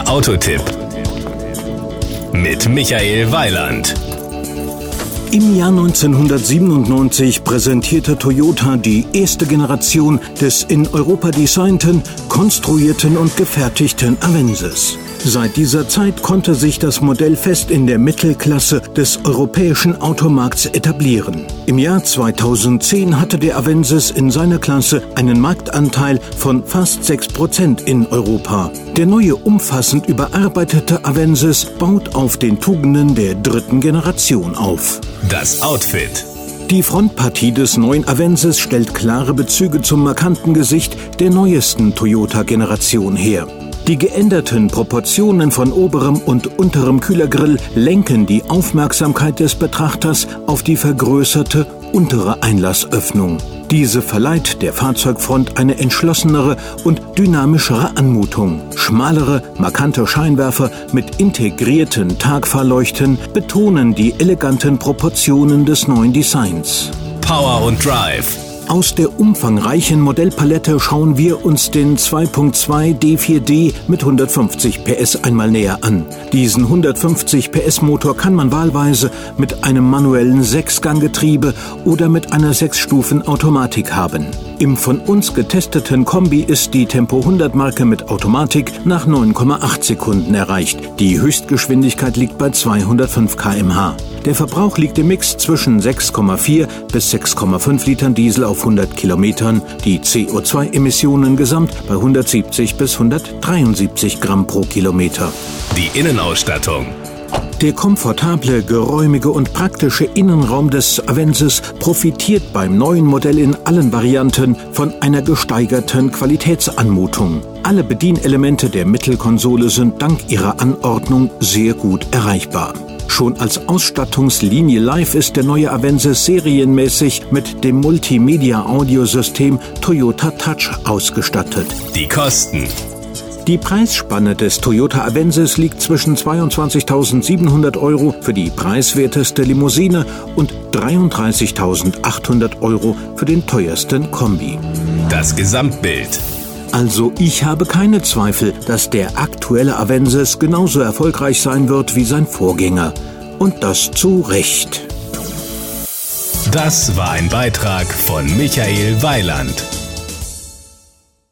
Der Autotipp mit Michael Weiland. Im Jahr 1997 präsentierte Toyota die erste Generation des in Europa designten, konstruierten und gefertigten Avensis. Seit dieser Zeit konnte sich das Modell fest in der Mittelklasse des europäischen Automarkts etablieren. Im Jahr 2010 hatte der Avensis in seiner Klasse einen Marktanteil von fast 6% in Europa. Der neue umfassend überarbeitete Avensis baut auf den Tugenden der dritten Generation auf. Das Outfit. Die Frontpartie des neuen Avensis stellt klare Bezüge zum markanten Gesicht der neuesten Toyota-Generation her. Die geänderten Proportionen von oberem und unterem Kühlergrill lenken die Aufmerksamkeit des Betrachters auf die vergrößerte untere Einlassöffnung. Diese verleiht der Fahrzeugfront eine entschlossenere und dynamischere Anmutung. Schmalere, markante Scheinwerfer mit integrierten Tagfahrleuchten betonen die eleganten Proportionen des neuen Designs. Power und Drive. Aus der umfangreichen Modellpalette schauen wir uns den 2.2 D4D mit 150 PS einmal näher an. Diesen 150 PS Motor kann man wahlweise mit einem manuellen Sechsganggetriebe oder mit einer Sechsstufen-Automatik haben. Im von uns getesteten Kombi ist die Tempo 100 Marke mit Automatik nach 9,8 Sekunden erreicht. Die Höchstgeschwindigkeit liegt bei 205 km/h. Der Verbrauch liegt im Mix zwischen 6,4 bis 6,5 Litern Diesel auf 100 Kilometern, die CO2-Emissionen gesamt bei 170 bis 173 Gramm pro Kilometer. Die Innenausstattung. Der komfortable, geräumige und praktische Innenraum des Avensis profitiert beim neuen Modell in allen Varianten von einer gesteigerten Qualitätsanmutung. Alle Bedienelemente der Mittelkonsole sind dank ihrer Anordnung sehr gut erreichbar. Schon als Ausstattungslinie live ist der neue Avensis serienmäßig mit dem Multimedia-Audiosystem Toyota Touch ausgestattet. Die Kosten. Die Preisspanne des Toyota Avensis liegt zwischen 22.700 Euro für die preiswerteste Limousine und 33.800 Euro für den teuersten Kombi. Das Gesamtbild. Also ich habe keine Zweifel, dass der aktuelle Avensis genauso erfolgreich sein wird wie sein Vorgänger. Und das zu Recht. Das war ein Beitrag von Michael Weiland.